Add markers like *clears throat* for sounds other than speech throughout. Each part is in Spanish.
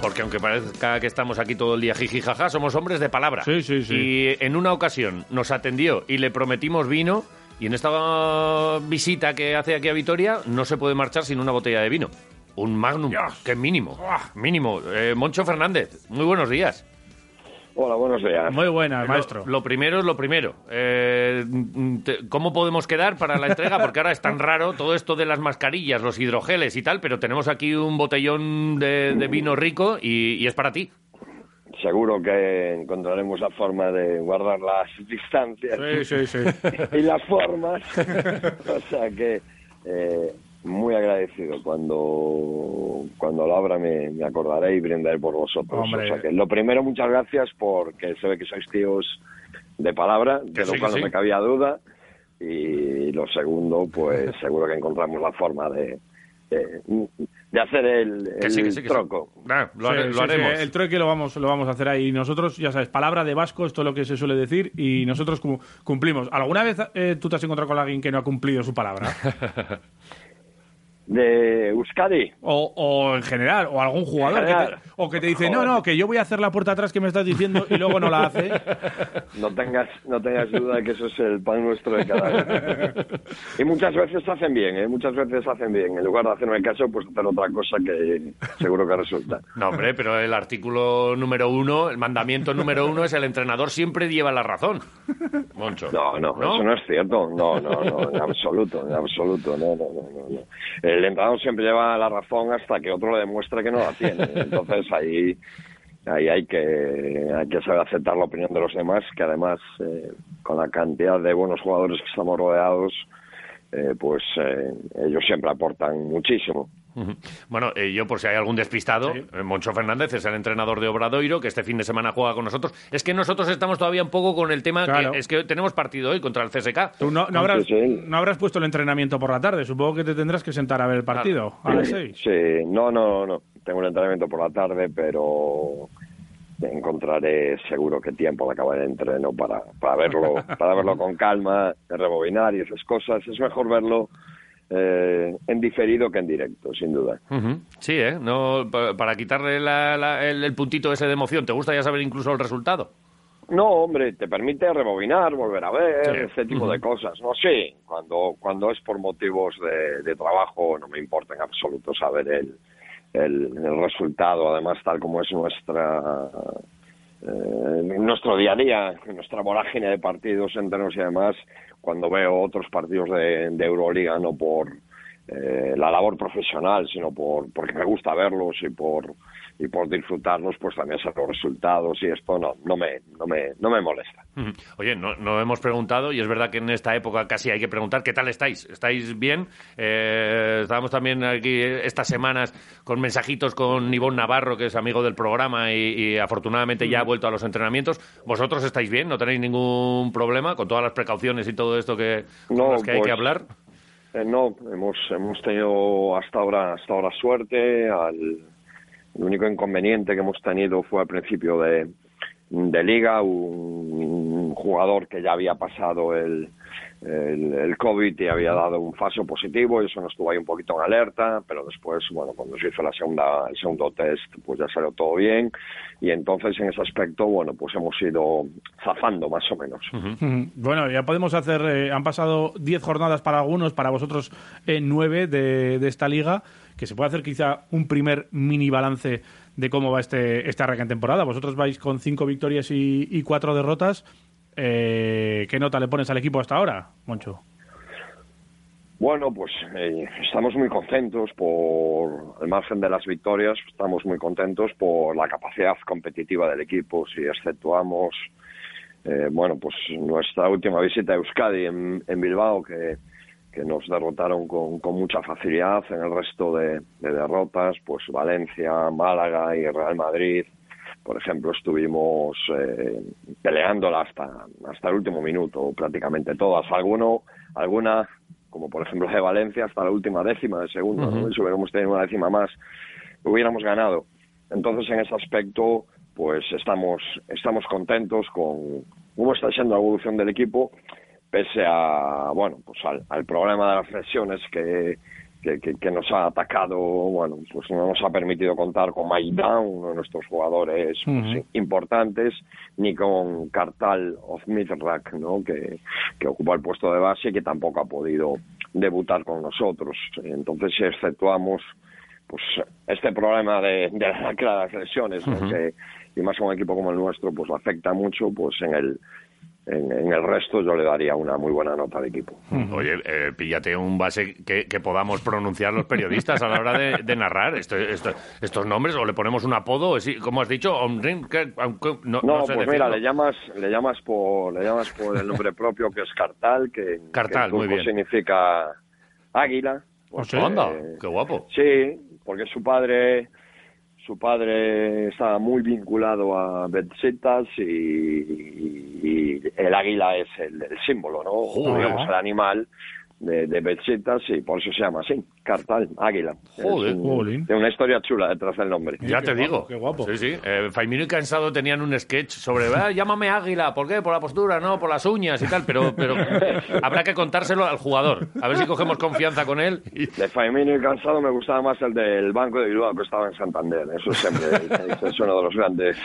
Porque aunque parezca que estamos aquí todo el día jiji jaja, somos hombres de palabra. Sí, sí, sí. Y en una ocasión nos atendió y le prometimos vino. Y en esta visita que hace aquí a Vitoria no se puede marchar sin una botella de vino. Un magnum, que mínimo. Mínimo. Eh, Moncho Fernández, muy buenos días. Hola, buenos días. Muy buenas, Lo- maestro. Lo, primero es lo primero. Eh, te- ¿Cómo podemos quedar para la entrega? Porque ahora es tan raro todo esto de las mascarillas, los hidrogeles y tal, pero tenemos aquí un botellón de, de vino rico y, y es para ti. Seguro que encontraremos la forma de guardar las distancias Sí, sí, sí. *laughs* y las formas. *laughs* o sea que eh, muy agradecido. Cuando, cuando lo abra me, me acordaré y brindaré por vosotros. Hombre. O sea que lo primero, muchas gracias porque se ve que sois tíos de palabra, de lo sí, cual sí. no me cabía duda. Y lo segundo, pues *laughs* seguro que encontramos la forma de, de, de hacer el, el sí, que sí, que sí. troco. Ah, lo, Sí, hare- lo sí, haremos. el trueque lo vamos, lo vamos a hacer ahí. Nosotros, ya sabes, palabra de vasco, esto es lo que se suele decir, y nosotros cum- cumplimos. ¿Alguna vez eh, tú te has encontrado con alguien que no ha cumplido su palabra? *laughs* De Euskadi. O, o en general, o algún jugador, que te, o que te dice, no, Joder. no, que yo voy a hacer la puerta atrás que me estás diciendo y luego no la hace. *laughs* No tengas, no tengas duda de que eso es el pan nuestro de cada día. Y muchas veces hacen bien, ¿eh? Muchas veces hacen bien. En lugar de hacerme caso, pues hacer otra cosa que seguro que resulta. No, hombre, pero el artículo número uno, el mandamiento número uno es el entrenador siempre lleva la razón. Moncho. No, no, eso no es cierto. No, no, no, en absoluto, en absoluto. No, no, no, no, no. El entrenador siempre lleva la razón hasta que otro le demuestre que no la tiene. *laughs* Entonces ahí, ahí hay que, hay que saber aceptar la opinión de los demás, que además eh, con la cantidad de buenos jugadores que estamos rodeados, eh, pues eh, ellos siempre aportan muchísimo. Bueno, eh, yo por si hay algún despistado, eh, Moncho Fernández es el entrenador de Obradoiro, que este fin de semana juega con nosotros. Es que nosotros estamos todavía un poco con el tema Claro. que es que tenemos partido hoy contra el CSK. Tú no, no habrás, Sí, sí. no habrás puesto el entrenamiento por la tarde. Supongo que te tendrás que sentar a ver el partido a las seis. Sí, no, no, no. Tengo un entrenamiento por la tarde, pero encontraré seguro que tiempo al acabar el entreno para, para verlo, *laughs* para verlo con calma, rebobinar y esas cosas. Es mejor verlo eh, en diferido que en directo, sin duda. Sí, ¿eh? No, pa- para quitarle la- la- el, el puntito ese de emoción. ¿Te gusta ya saber incluso el resultado? No, hombre, te permite rebobinar, volver a ver, Sí. ese tipo de cosas. No sé, cuando, cuando es por motivos de, de trabajo no me importa en absoluto saber el, el, el resultado, además tal como es nuestra eh, nuestro día a día, nuestra vorágine de partidos, entrenos y demás, cuando veo otros partidos de, de Euroliga, no por eh, la labor profesional, sino por porque me gusta verlos y por y por disfrutarlos, pues también sé los resultados y esto no no me no me no me molesta. Oye, no, no hemos preguntado y es verdad que en esta época casi hay que preguntar qué tal estáis. ¿Estáis bien? Eh, estábamos también aquí estas semanas con mensajitos con Ivonne Navarro, que es amigo del programa y, y afortunadamente ya ha vuelto a los entrenamientos. ¿Vosotros estáis bien? ¿No tenéis ningún problema con todas las precauciones y todo esto que, con No, las que hay que pues, hablar? Eh, no, hemos, hemos tenido hasta ahora, hasta ahora suerte. Al, el único inconveniente que hemos tenido fue al principio de, de liga, un, un jugador que ya había pasado el, el, el COVID y había dado un falso positivo y eso nos estuvo ahí un poquito en alerta, pero después, bueno, cuando se hizo la segunda, el segundo test, pues ya salió todo bien y entonces en ese aspecto, bueno, pues hemos ido zafando más o menos. Bueno, ya podemos hacer. eh, han pasado 10 jornadas para algunos, para vosotros eh, 9 de, de esta liga. Que se puede hacer quizá un primer mini balance de cómo va este, este arranque en temporada. Vosotros vais con 5 victorias y, 4 derrotas. Eh, ¿Qué nota le pones al equipo hasta ahora, Moncho? Bueno, pues eh, estamos muy contentos por el margen de las victorias, estamos muy contentos por la capacidad competitiva del equipo, si exceptuamos, eh, bueno, pues nuestra última visita a Euskadi en Bilbao, que, que nos derrotaron con, con mucha facilidad, en el resto de, de derrotas, pues Valencia, Málaga y Real Madrid, por ejemplo, estuvimos eh, peleándola hasta, hasta el último minuto, prácticamente todas. Alguno, alguna, como por ejemplo de Valencia, hasta la última décima de segundo. ¿no? Ujú. Si hubiéramos tenido una décima más, hubiéramos ganado. Entonces, en ese aspecto, pues estamos, estamos contentos con cómo está siendo la evolución del equipo, pese a, bueno, pues al, al problema de las lesiones que, que, nos ha atacado, bueno, pues no nos ha permitido contar con Maidán, uno de nuestros jugadores pues, importantes, ni con Kartal of Mithrak, ¿no? Que, que ocupa el puesto de base y que tampoco ha podido debutar con nosotros. Entonces, si exceptuamos pues este problema de, de las lesiones, que, y más a un equipo como el nuestro, pues afecta mucho, pues en el en, el resto yo le daría una muy buena nota al equipo. Oye, eh, píllate un base que, podamos pronunciar los periodistas a la hora de, narrar estos nombres, o le ponemos un apodo, como has dicho, no, no, pues mira, le llamas, le llamas por, le llamas por el nombre propio que es Cartal, que, Cartal, muy bien. significa águila. Pues, anda, qué guapo. Sí, porque su padre su padre estaba muy vinculado a Betsetas y, el águila es el, símbolo, ¿no? Digamos, el animal de, de Betsetas y por eso se llama así. Cartal, Águila. Joder, Tiene una historia chula detrás del nombre. Ya te digo. Qué guapo. Sí, sí. Eh, Faimino y Cansado tenían un sketch sobre, *laughs* ah, llámame Águila, ¿por qué? Por la postura, no, por las uñas y tal, pero, pero *laughs* habrá que contárselo al jugador. A ver si cogemos confianza con él. De Faimino y Cansado me gustaba más el del Banco de Bilbao que estaba en Santander. Eso siempre es uno de los grandes.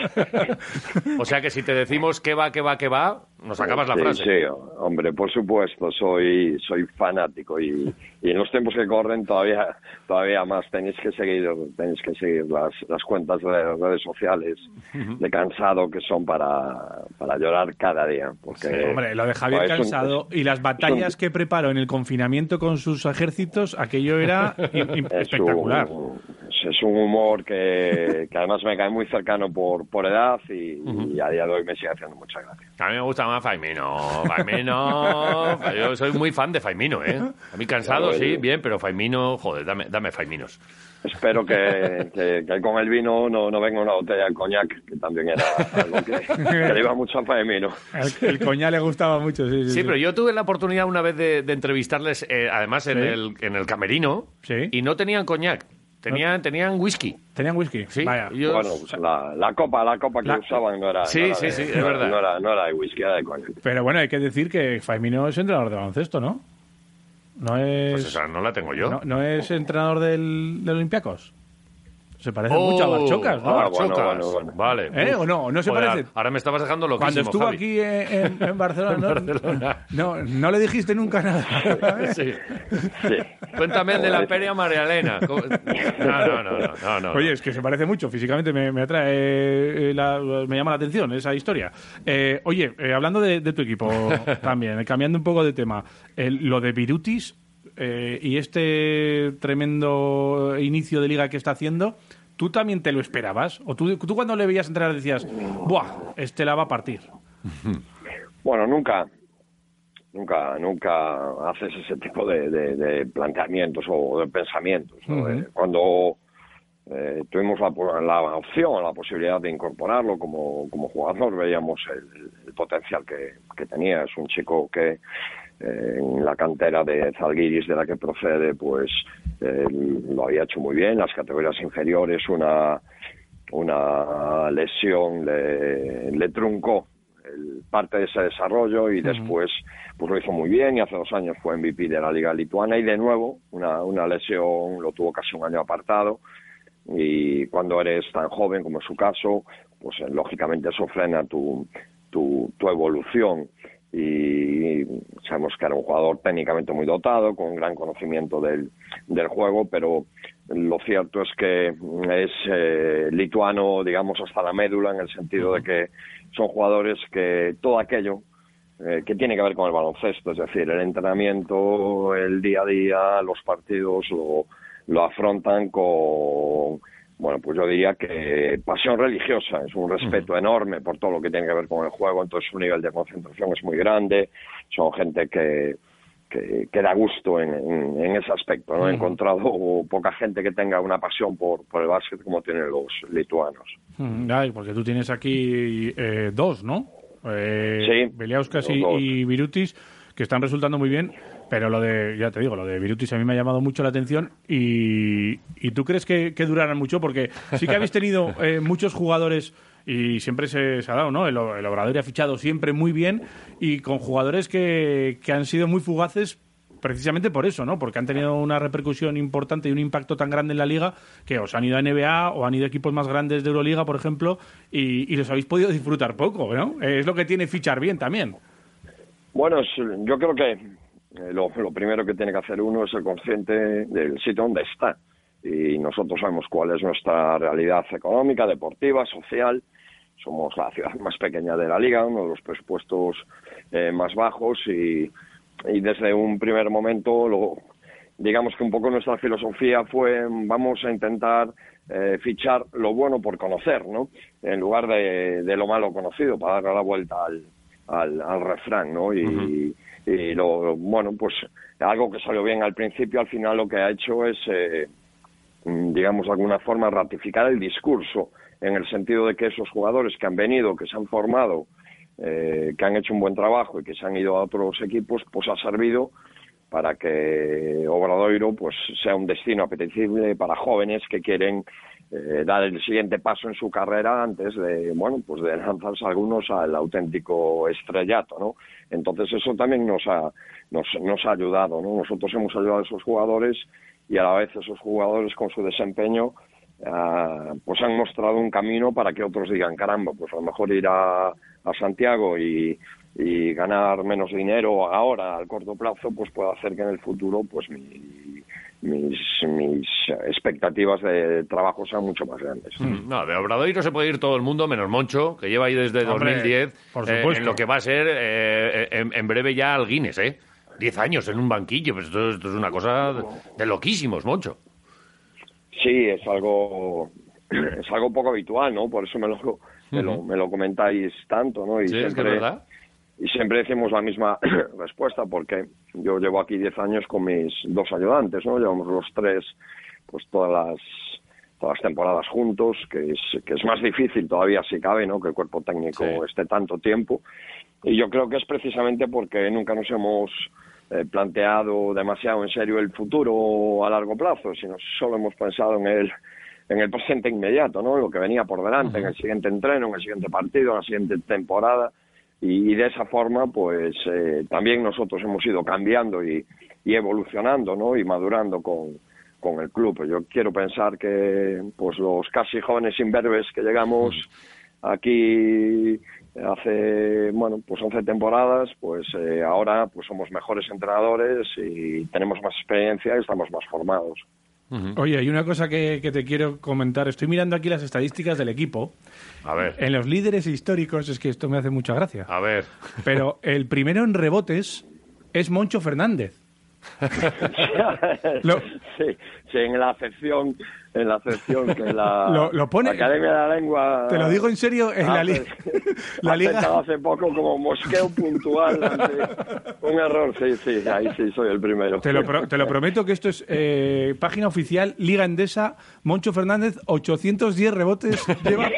*laughs* o sea que si te decimos que va, que va, que va, nos acabas la frase. Sí, hombre, por supuesto, soy, soy fanático. Y, y en los tiempos que corren todavía todavía más. Tenéis que seguir tenéis que seguir las, las cuentas de las redes sociales de cansado que son para, para llorar cada día porque hombre lo de Javier cansado y las batallas que preparó en el confinamiento con sus ejércitos aquello era *laughs* espectacular es un humor que, que, además me cae muy cercano por, por edad y, a día de hoy me sigue haciendo mucha gracia. A mí me gusta más Faimino. Faimino. yo soy muy fan de Faimino, ¿eh? A mí cansado, sí, bien, pero Faimino, joder, dame, dame Faiminos. Espero que, que, con el vino no, no venga una botella de coñac, que también era algo que, le iba mucho a Faimino. El, el, coñac le gustaba mucho, sí. Sí, sí, pero yo tuve la oportunidad una vez de, entrevistarles, eh, además en, el, en el camerino, y no tenían coñac. Tenían, tenían whisky. ¿Tenían whisky? Sí. Vaya. Bueno, pues la, la, copa, la copa que usaban no era... Sí, sí, sí, es verdad. No era, no era de whisky, era de. Pero bueno, hay que decir que Faimino es entrenador de baloncesto, ¿no? No es... Pues esa no la tengo yo. ¿No, no es entrenador del, del Olympiacos? Se parece mucho a Barchocas, ¿no? Ah, bueno, bueno, bueno. Vale. ¿Eh? ¿O no? ¿No se parece? Ahora me estabas dejando loquísimo, Cuando estuvo aquí en, en, *laughs* Barcelona, No, no, le dijiste nunca nada. *laughs* sí. sí. Cuéntame de la Peria María Elena. No, no, no, no, no, Oye, es que se parece mucho. Físicamente me, me atrae, eh, la, me llama la atención esa historia. Eh, oye, eh, hablando de, de, tu equipo *laughs* también, cambiando un poco de tema, lo de Virutis eh, y este tremendo inicio de liga que está haciendo, ¿tú también te lo esperabas? ¿O tú, tú cuando le veías entrar decías, ¡buah! Este la va a partir? Bueno, nunca. Nunca, nunca haces ese tipo de, planteamientos o de pensamientos. Eh, cuando eh, tuvimos la, la, opción, la posibilidad de incorporarlo como, como jugador, veíamos el, potencial que, que, tenía. Es un chico que en la cantera de Zalgiris de la que procede, pues eh, lo había hecho muy bien. Las categorías inferiores, una, una lesión le, le truncó el, parte de ese desarrollo y después pues lo hizo muy bien y hace dos años fue MVP de la Liga Lituana y de nuevo una, una lesión lo tuvo casi un año apartado. Y cuando eres tan joven como es su caso, pues eh, lógicamente eso frena tu, tu, tu evolución y sabemos que era un jugador técnicamente muy dotado, con un gran conocimiento del, del juego, pero lo cierto es que es eh, lituano, digamos, hasta la médula, en el sentido de que son jugadores que todo aquello eh, que tiene que ver con el baloncesto, es decir, el entrenamiento, el día a día, los partidos, lo, lo afrontan con bueno, pues yo diría que pasión religiosa, es un respeto enorme por todo lo que tiene que ver con el juego, entonces su nivel de concentración es muy grande, son gente que, que, da gusto en, en, ese aspecto, ¿no? He encontrado poca gente que tenga una pasión por, por el básquet como tienen los lituanos. porque tú tienes aquí eh, dos, ¿no? Eh, sí. Beliauskas y, y Virutis, que están resultando muy bien. Pero lo de, ya te digo, lo de Virutis a mí me ha llamado mucho la atención y, y ¿tú crees que, que, durarán mucho? Porque sí que habéis tenido eh, muchos jugadores y siempre se, ha dado, ¿no? El, el, Obrador ha fichado siempre muy bien y con jugadores que, que han sido muy fugaces precisamente por eso, ¿no? Porque han tenido una repercusión importante y un impacto tan grande en la liga que os han ido a NBA o han ido a equipos más grandes de Euroliga, por ejemplo, y, y los habéis podido disfrutar poco, ¿no? Es lo que tiene fichar bien también. Bueno, yo creo que eh, lo, primero que tiene que hacer uno es ser consciente del sitio donde está. Y nosotros sabemos cuál es nuestra realidad económica, deportiva, social. Somos la ciudad más pequeña de la liga, uno de los presupuestos eh, más bajos y, desde un primer momento, lo, digamos que un poco nuestra filosofía fue vamos a intentar eh, fichar lo bueno por conocer, ¿no? En lugar de, lo malo conocido, para darle la vuelta al, al, refrán, ¿no? Y, y lo, bueno, pues algo que salió bien al principio, al final lo que ha hecho es, eh, digamos, de alguna forma ratificar el discurso, en el sentido de que esos jugadores que han venido, que se han formado, eh, que han hecho un buen trabajo y que se han ido a otros equipos, pues ha servido para que Obradoiro pues sea un destino apetecible para jóvenes que quieren eh, dar el siguiente paso en su carrera antes de bueno pues de lanzarse algunos al auténtico estrellato no entonces eso también nos ha nos, nos ha ayudado no nosotros hemos ayudado a esos jugadores y a la vez esos jugadores con su desempeño ah, pues han mostrado un camino para que otros digan caramba pues a lo mejor ir a, a Santiago y, y ganar menos dinero ahora al corto plazo pues puede hacer que en el futuro pues mi, mis, mis expectativas de trabajo sean mucho más grandes. Mm, no, de Obradoiro se puede ir todo el mundo, menos Moncho, que lleva ahí desde 2010, por eh, en lo que va a ser eh, en, breve ya al Guinness, ¿eh? Diez años en un banquillo, pues esto, es una cosa de, loquísimos, Moncho. Sí, es algo es algo poco habitual, ¿no? Por eso me lo, me lo, comentáis tanto, ¿no? Y sí, es que es verdad y siempre decimos la misma *clears throat* respuesta porque yo llevo aquí 10 años con mis dos ayudantes, ¿no? Llevamos los tres pues todas las todas las temporadas juntos, que es que es más difícil todavía si cabe, ¿no? Que el cuerpo técnico esté tanto tiempo. Y yo creo que es precisamente porque nunca nos hemos eh, planteado demasiado en serio el futuro a largo plazo, sino solo hemos pensado en el en el presente inmediato, ¿no? Lo que venía por delante, en el siguiente entreno, en el siguiente partido, en la siguiente temporada y, de esa forma pues eh, también nosotros hemos ido cambiando y, evolucionando ¿no? y madurando con, con el club. Yo quiero pensar que pues los casi jóvenes imberbes que llegamos aquí hace bueno pues 11 temporadas pues eh, ahora pues somos mejores entrenadores y tenemos más experiencia y estamos más formados Oye, hay una cosa que, te quiero comentar. Estoy mirando aquí las estadísticas del equipo. A ver. En los líderes históricos, es que esto me hace mucha gracia. A ver. Pero el primero en rebotes es Moncho Fernández. *laughs* sí, sí, en la acepción en la sección que la, *laughs* lo, pone, Academia de la Lengua. Te lo digo en serio, en la, *laughs* liga la liga. hace poco como mosqueo puntual. un error, sí, sí, ahí sí soy el primero. Te lo, te lo prometo que esto es eh, página oficial, Liga Endesa, Moncho Fernández, 810 rebotes lleva.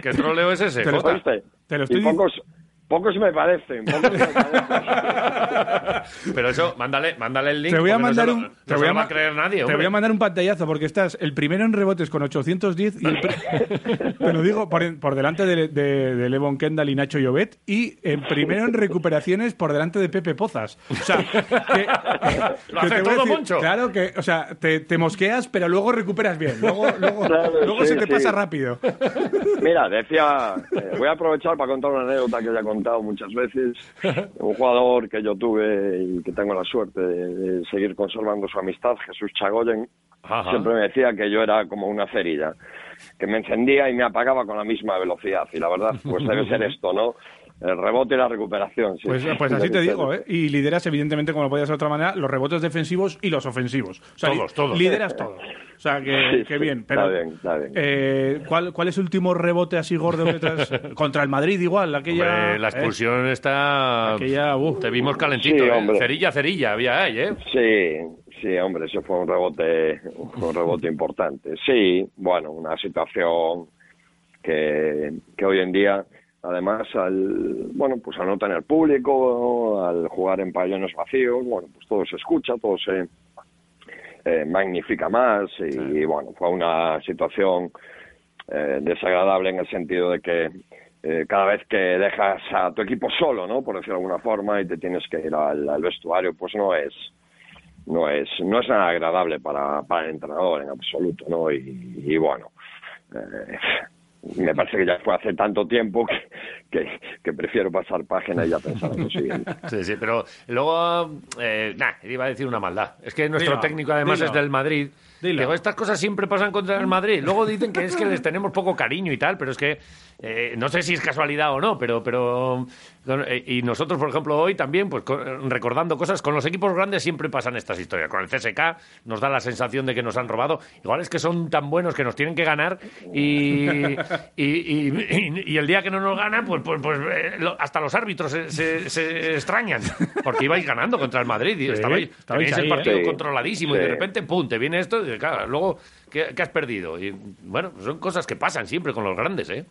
¿Qué troleo es ese? Te lo, te lo estoy. Pocos me parecen, pocos me parecen. *laughs* Pero eso, mándale, mándale el link. Te voy a mandar un. te voy a, a creer nadie. Te voy a mandar un pantallazo porque estás el primero en rebotes con 810 y el *laughs* te lo digo por, por delante de, de, de, Levon Kendall y Nacho Llobet y en primero en recuperaciones por delante de Pepe Pozas. O sea, que, *laughs* lo hace todo mucho. Claro que, o sea, te, te, mosqueas, pero luego recuperas bien. Luego, luego, luego se te pasa rápido. Mira, decía, eh, voy a aprovechar para contar una anécdota que ya conté muchas veces, *laughs* un jugador que yo tuve y que tengo la suerte de, seguir conservando su amistad, Jesús Chagoyen, siempre me decía que yo era como una cerilla, que me encendía y me apagaba con la misma velocidad. Y la verdad, pues debe ser *laughs* esto, ¿no? El rebote y la recuperación. Pues, pues, así te digo, ¿eh? Y lideras, evidentemente, como no podía ser de otra manera, los rebotes defensivos y los ofensivos. todos, todos. Lideras todos. O sea, que, bien. Pero, está bien, está bien. Eh, ¿cuál, ¿Cuál es el último rebote así gordo que te *laughs* Contra el Madrid igual, aquella... la ¿eh? expulsión está... Aquella, Te vimos calentito, ¿eh? Cerilla, cerilla, había ahí, ¿eh? Sí, sí, hombre, eso fue un rebote, un rebote importante. Sí, bueno, una situación que, que hoy en día además al bueno pues al no tener público al jugar en pabellones vacíos bueno pues todo se escucha todo se eh, magnifica más y, bueno fue una situación eh, desagradable en el sentido de que eh, cada vez que dejas a tu equipo solo no por decirlo de alguna forma y te tienes que ir al, vestuario pues no es no es no es nada agradable para, para el entrenador en absoluto, ¿no? Y, bueno, eh, me parece que ya fue hace tanto tiempo que, que, prefiero pasar página y ya pensar en lo siguiente. *laughs* Sí, sí, pero luego, eh, nada, iba a decir una maldad. Es que nuestro técnico además es del Madrid. Digo, estas cosas siempre pasan contra el Madrid. Luego dicen que es que les tenemos poco cariño y tal, pero es que eh, no sé si es casualidad o no, pero, pero eh, y nosotros, por ejemplo, hoy también, pues recordando cosas, con los equipos grandes siempre pasan estas historias. Con el CSK nos da la sensación de que nos han robado. Igual es que son tan buenos que nos tienen que ganar y, y, el día que no nos ganan, pues, pues, pues eh, hasta los árbitros se, extrañan, porque ibais ganando contra el Madrid y estabais, el partido controladísimo y de repente, pum, te viene esto y claro, luego, ¿qué, has perdido? Y bueno, son cosas que pasan siempre con los grandes, ¿eh?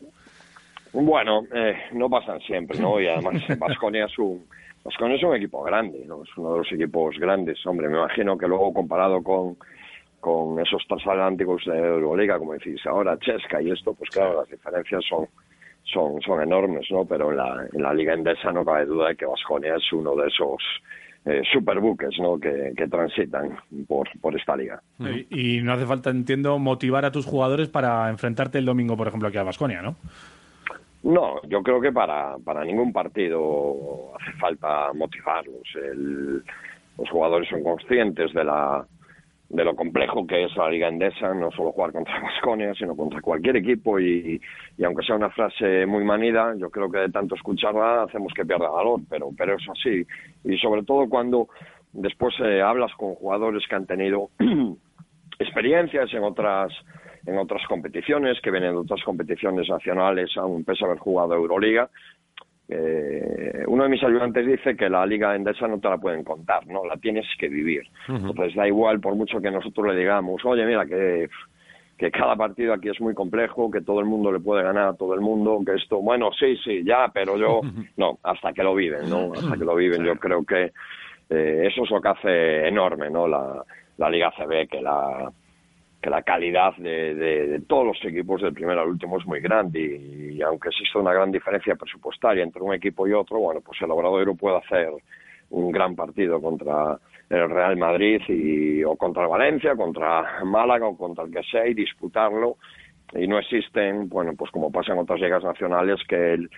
Bueno, eh, no pasan siempre, ¿no? Y además *laughs* Vasconia es un, es un equipo grande, ¿no? Es uno de los equipos grandes, hombre. Me imagino que luego comparado con, con esos transatlánticos de Euroliga, como decís ahora, Chesca y esto, pues claro, las diferencias son, son, son enormes, ¿no? Pero en la, en la Liga Endesa no cabe duda de que Vasconia es uno de esos eh, superbuques ¿no? que, que transitan por, por esta liga. Y, y, no hace falta, entiendo, motivar a tus jugadores para enfrentarte el domingo, por ejemplo, aquí a Vasconia, ¿no? No, yo creo que para, para ningún partido hace falta motivarlos. los jugadores son conscientes de la de lo complejo que es la liga endesa, no solo jugar contra *laughs* Vasconia, sino contra cualquier equipo y, y, aunque sea una frase muy manida, yo creo que de tanto escucharla hacemos que pierda valor, pero, pero es así. Y sobre todo cuando después eh, hablas con jugadores que han tenido *clears throat* experiencias en otras en otras competiciones, que vienen de otras competiciones nacionales, aún pese a haber jugado Euroliga. Eh, uno de mis ayudantes dice que la liga endesa no te la pueden contar, no, la tienes que vivir. Entonces da igual por mucho que nosotros le digamos, oye, mira que que cada partido aquí es muy complejo, que todo el mundo le puede ganar a todo el mundo, que esto, bueno, sí, sí, ya, pero yo, *laughs* no, hasta que lo viven, ¿no? Hasta que lo viven, yo creo que eh, eso es lo que hace enorme, ¿no? La, la Liga CB, que la, que la calidad de, todos los equipos del primero al último es muy grande y, aunque existe una gran diferencia presupuestaria entre un equipo y otro, bueno, pues el Obradoiro puede hacer un gran partido contra el Real Madrid y, o contra el Valencia, contra Málaga o contra el que sea y disputarlo. Y no existen, bueno, pues como pasa en otras ligas nacionales que el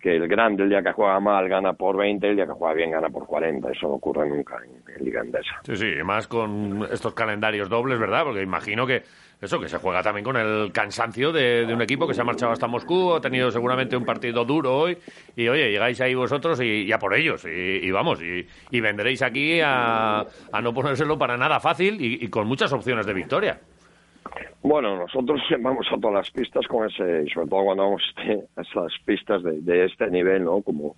que el grande el día que juega mal gana por 20, el día que juega bien gana por 40. Eso no ocurre nunca en, Liga Endesa. Sí, sí, más con estos calendarios dobles, ¿verdad? Porque imagino que eso, que se juega también con el cansancio de, un equipo que se ha marchado hasta Moscú, ha tenido seguramente un partido duro hoy, y oye, llegáis ahí vosotros y, a por ellos, y, vamos, y, vendréis aquí a, no ponérselo para nada fácil y con muchas opciones de victoria. Bueno, nosotros *laughs* vamos a todas las pistas con ese, y sobre todo cuando vamos a esas pistas de, este nivel, ¿no? Como,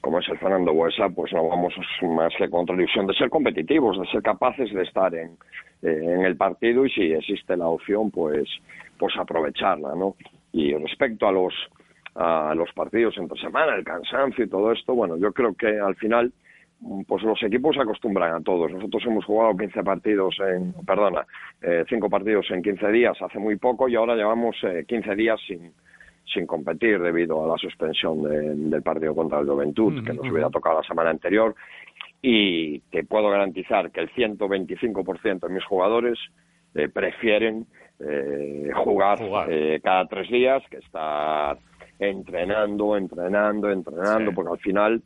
como es el Fernando Buesa, pues no vamos más que contra la ilusión de ser competitivos, de ser capaces de estar en, en el partido y si existe la opción, pues, pues aprovecharla, ¿no? Y respecto a los, a los partidos entre semana, el cansancio y todo esto, bueno, yo creo que al final pues los equipos se acostumbran a todos. Nosotros hemos jugado 15 partidos en, perdona, eh, 5 partidos en 15 días hace muy poco y ahora llevamos eh, 15 días sin, sin competir debido a la suspensión del partido contra el Juventud, que nos hubiera tocado la semana anterior. Y te puedo garantizar que el 125% de mis jugadores eh, prefieren eh, jugar, eh, cada tres días que estar entrenando, entrenando, entrenando, porque al final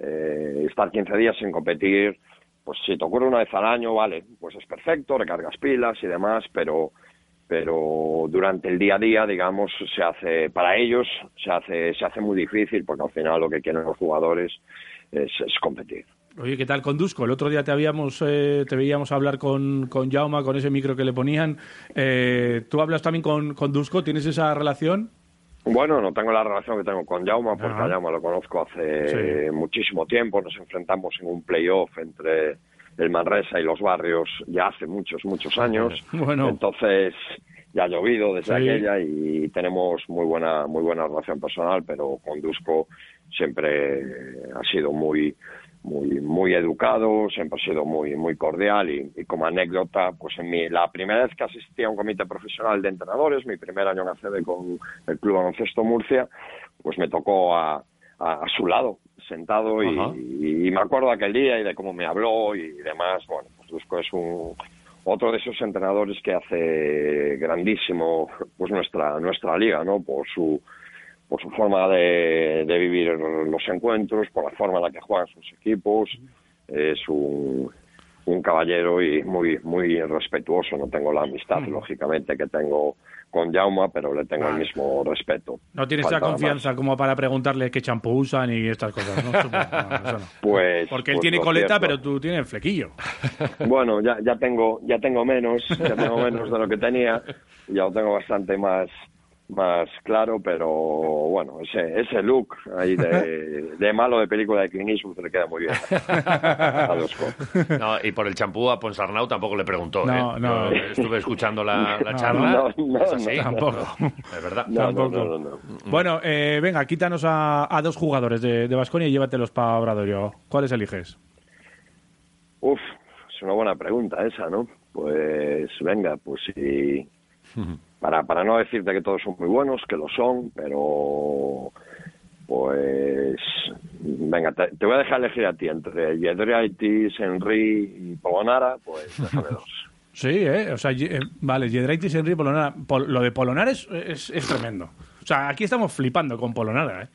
eh, estar 15 días sin competir, pues si te ocurre una vez al año, vale, pues es perfecto, recargas pilas y demás, pero pero durante el día a día, digamos, se hace para ellos se hace se hace muy difícil porque al final lo que quieren los jugadores es, competir. Oye, ¿qué tal con Dusko? El otro día te habíamos eh, te veíamos hablar con, con Jauma, con ese micro que le ponían. Eh, ¿Tú hablas también con, con Dusko? ¿Tienes esa relación? Bueno, no tengo la relación que tengo con Jauma, porque a Jauma lo conozco hace muchísimo tiempo. Nos enfrentamos en un playoff entre el Manresa y los barrios ya hace muchos, muchos años. *laughs* Bueno. Entonces, ya ha llovido desde aquella y tenemos muy buena, muy buena relación personal, pero con Dusko siempre ha sido muy, muy muy educado, siempre ha sido muy muy cordial y, como anécdota, pues en mi, la primera vez que asistí a un comité profesional de entrenadores, mi primer año en ACB con el Club Baloncesto Murcia, pues me tocó a, a, su lado, sentado y, me acuerdo aquel día y de cómo me habló y demás, bueno, pues Dusko es un otro de esos entrenadores que hace grandísimo pues nuestra nuestra liga, ¿no? Por su por su forma de, de vivir los encuentros, por la forma en la que juegan sus equipos. Es un, un caballero y muy muy respetuoso. No tengo la amistad, lógicamente, que tengo con Jauma, pero le tengo el mismo respeto. No tienes Faltaba confianza más. como para preguntarle qué champú usan y estas cosas, ¿no? *laughs* Pues, Porque él pues tiene coleta, cierto. pero tú tienes flequillo. *laughs* Bueno, ya, ya tengo ya tengo menos, ya tengo menos de lo que tenía, ya lo tengo bastante más más claro, pero bueno, ese ese look ahí de, *laughs* de malo de película de Clint Eastwood le queda muy bien a Dusko. No, y por el champú a Ponsarnau tampoco le preguntó. No, ¿eh? no. Yo estuve escuchando la, *laughs* la No, charla. no, no, es así. no, Tampoco. *laughs* Es verdad. Tampoco. no, no, no. Bueno, eh, venga, quítanos a, a dos jugadores de, Baskonia y llévatelos para Obradorio. ¿Cuáles eliges? Uf, es una buena pregunta esa, ¿no? Pues venga, pues sí. Para, para no decirte que todos son muy buenos, que lo son, pero pues venga, te, te voy a dejar elegir a ti entre Yedraitis, Henry y Polonara, pues *laughs* déjame dos. Sí, ¿eh? O sea, eh, vale, Yedraitis, Henry, Polonara. Pol- lo de Polonara es, es, es tremendo. O sea, aquí estamos flipando con Polonara, ¿eh?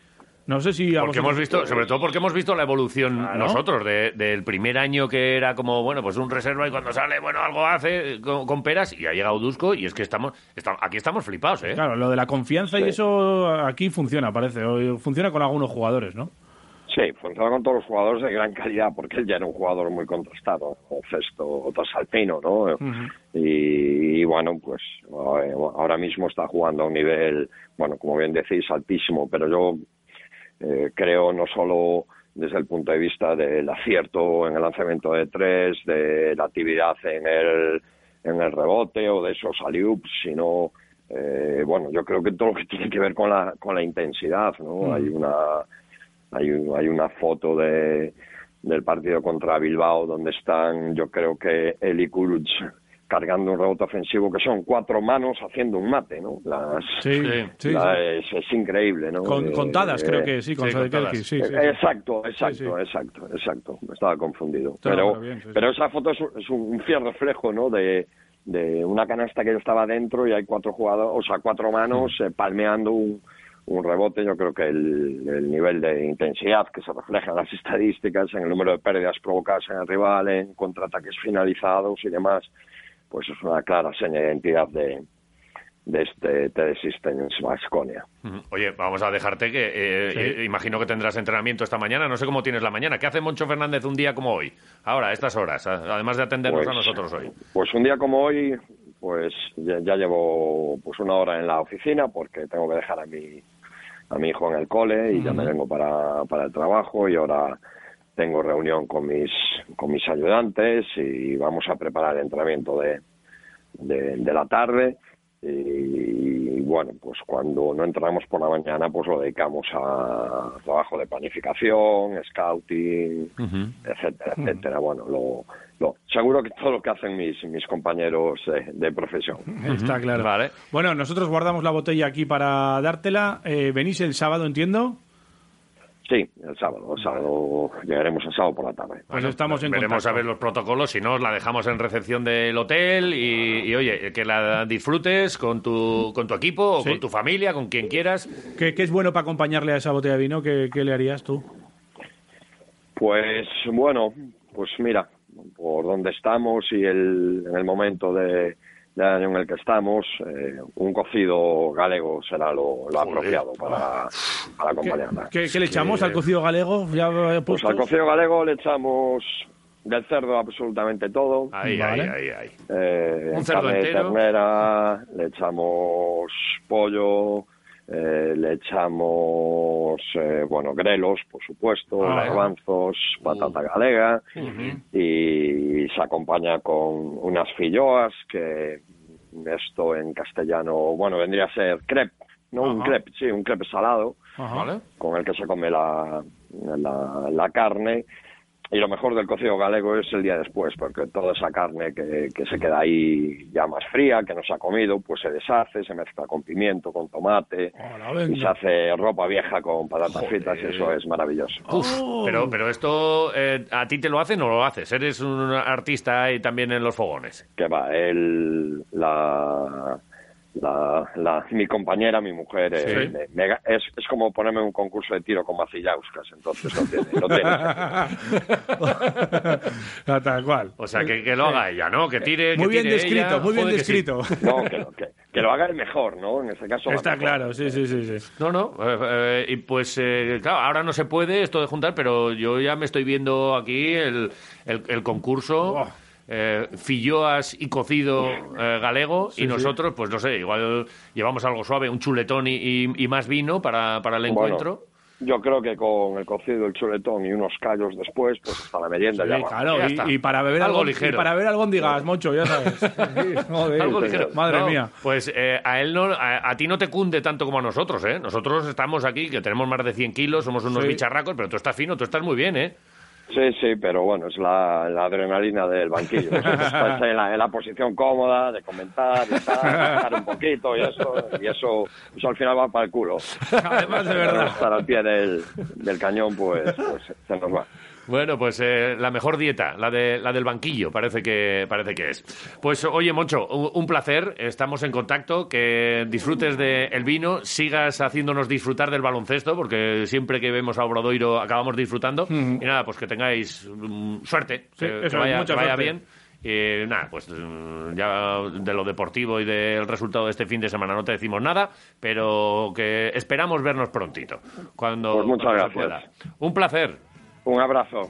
No sé si... a Porque vosotros- hemos visto, sobre todo porque hemos visto la evolución Claro. nosotros de- del primer año que era como, bueno, pues un reserva y cuando sale, bueno, algo hace eh, con, con peras y ha llegado Dusko y es que estamos, esta- aquí estamos flipados, ¿eh? Claro, lo de la confianza y eso aquí funciona, parece. O Funciona con algunos jugadores, ¿no? Sí, funciona con todos los jugadores de gran calidad, porque él ya era un jugador muy contrastado, o Cesto, o Trasalpino, ¿no? y, y bueno, pues eh, ahora mismo está jugando a un nivel, bueno, como bien decís, altísimo, pero yo eh, creo no solo desde el punto de vista del acierto en el lanzamiento de tres, de la actividad en el, en el rebote o de esos alley sino eh, bueno, yo creo que todo lo que *laughs* tiene que ver con la, con la intensidad, ¿no? Hay una hay, hay una foto de, del partido contra Bilbao donde están, yo creo que y Kuruc cargando un rebote ofensivo que son cuatro manos haciendo un mate, ¿no? Las, Sí, Sí. sí. la- sí. es, es increíble, ¿no? Con, Eh, contadas, eh, creo que sí, con sí, Sadekelki, contadas. sí, sí, sí. Exacto, exacto, Sí, sí. exacto, exacto. Me estaba confundido. Está pero, muy bien, sí, sí. pero esa foto es, un- es un fiel reflejo, ¿no? De, de una canasta que yo estaba dentro y hay cuatro jugadores, o sea, cuatro manos eh, palmeando un, un rebote. Yo creo que el, el nivel de intensidad que se refleja en las estadísticas, en el número de pérdidas provocadas en el rival, en contraataques finalizados y demás, pues es una clara seña de identidad de, de este TD Systems Vasconia. Oye, vamos a dejarte que eh, Sí. eh, imagino que tendrás entrenamiento esta mañana. No sé cómo tienes la mañana. ¿Qué hace Moncho Fernández un día como hoy? Ahora, a estas horas, además de atendernos Pues, a nosotros hoy. Pues un día como hoy, pues ya, ya llevo pues una hora en la oficina porque tengo que dejar a mi a mi hijo en el cole y ya me vengo para, para el trabajo y ahora tengo reunión con mis con mis ayudantes y vamos a preparar el entrenamiento de, de, de la tarde y, bueno pues cuando no entramos por la mañana pues lo dedicamos a trabajo de planificación scouting etcétera etcétera bueno lo, lo seguro que todo lo que hacen mis mis compañeros de, de profesión Está claro. Vale. Bueno, nosotros guardamos la botella aquí para dártela. Eh, ¿Venís el sábado, entiendo? Sí el sábado el sábado llegaremos el sábado por la tarde Pues estamos en Veremos contacto. a ver los protocolos. Si no, os la dejamos en recepción del hotel y, y, oye, que la disfrutes con tu, con tu equipo o Sí. con tu familia, con quien quieras. ¿Qué, qué es bueno para acompañarle a esa botella de vino? ¿Qué, qué le harías tú? Pues bueno, pues mira, por donde estamos y el, en el momento de, del año en el que estamos, eh, un cocido galego será lo, lo apropiado para, para ¿Qué, acompañarla. qué- qué le echamos al cocido galego? Ya Pues al cocido galego le echamos del cerdo absolutamente todo. Ahí, Vale. ahí, ahí, ahí. Eh, Un cerdo carne de entero. ternera, le echamos pollo, eh, le echamos, eh, bueno, grelos, por supuesto, Vale. garbanzos, patata galega, y se acompaña con unas filloas, que esto en castellano, bueno, vendría a ser crepe, ¿no? Un crepe, sí, un crepe salado con el que se come la, la, la carne y lo mejor del cocido galego es el día después, porque toda esa carne que, que, se queda ahí ya más fría, que no se ha comido, pues se deshace, se mezcla con pimiento, con tomate, y se hace ropa vieja con patatas fritas, y eso es maravilloso. Uf, pero, pero esto, eh, ¿a ti te lo hacen o lo haces? ¿Eres un artista y también en los fogones? Que va, el, la la, mi compañera, mi mujer, eh, es, es, como ponerme un concurso de tiro con macillauscas, entonces lo tiene. Lo tiene. *laughs* Tal cual. O sea, que, que, lo haga ella, ¿no? Que tire. Muy que bien descrito, muy bien descrito. No, que, que, que, lo haga el mejor, ¿no? En este caso. Está claro, sí, sí, sí, sí. No, no. Eh, eh, y pues, eh, claro, ahora no se puede esto de juntar, pero yo ya me estoy viendo aquí el, el, el concurso eh, filloas y cocido eh, galego y nosotros, pues no sé, igual llevamos algo suave, un chuletón y, y más vino para, para el encuentro. Yo creo que con el cocido, el chuletón y unos callos después, pues hasta la merienda sí, ya. Claro, Ya y, está. y para beber Algo algo, ligero. Y para beber algo digas, Moncho, ya sabes. *laughs* Joder, Algo ligero. Madre No, mía. Pues eh, a él no, a, a ti no te cunde tanto como a nosotros, ¿eh? Nosotros estamos aquí, que tenemos más de 100 kilos, somos unos Sí. bicharracos, pero tú estás fino, tú estás muy bien, ¿eh? Sí, sí, pero bueno, es la, la adrenalina del banquillo. *laughs* Estás en la, en la posición cómoda de comentar tal, estar un poquito y eso, y eso, eso al final va para el culo. *laughs* Además, de verdad. Estar al pie del, del cañón, pues, pues se nos va. Bueno, pues eh, la mejor dieta, la, de, la del banquillo, parece que, parece que es. Pues oye, Moncho, un, un placer, estamos en contacto, que disfrutes del vino, sigas haciéndonos disfrutar del baloncesto, porque siempre que vemos a Obradoiro acabamos disfrutando. Y nada, pues que tengáis mm, suerte, Sí, que, vaya, mucha que vaya suerte. bien. Y nada, pues mm, ya de lo deportivo y del resultado de este fin de semana no te decimos nada, pero que esperamos vernos prontito, cuando, Pues muchas gracias. pueda. Un placer. Un abrazo.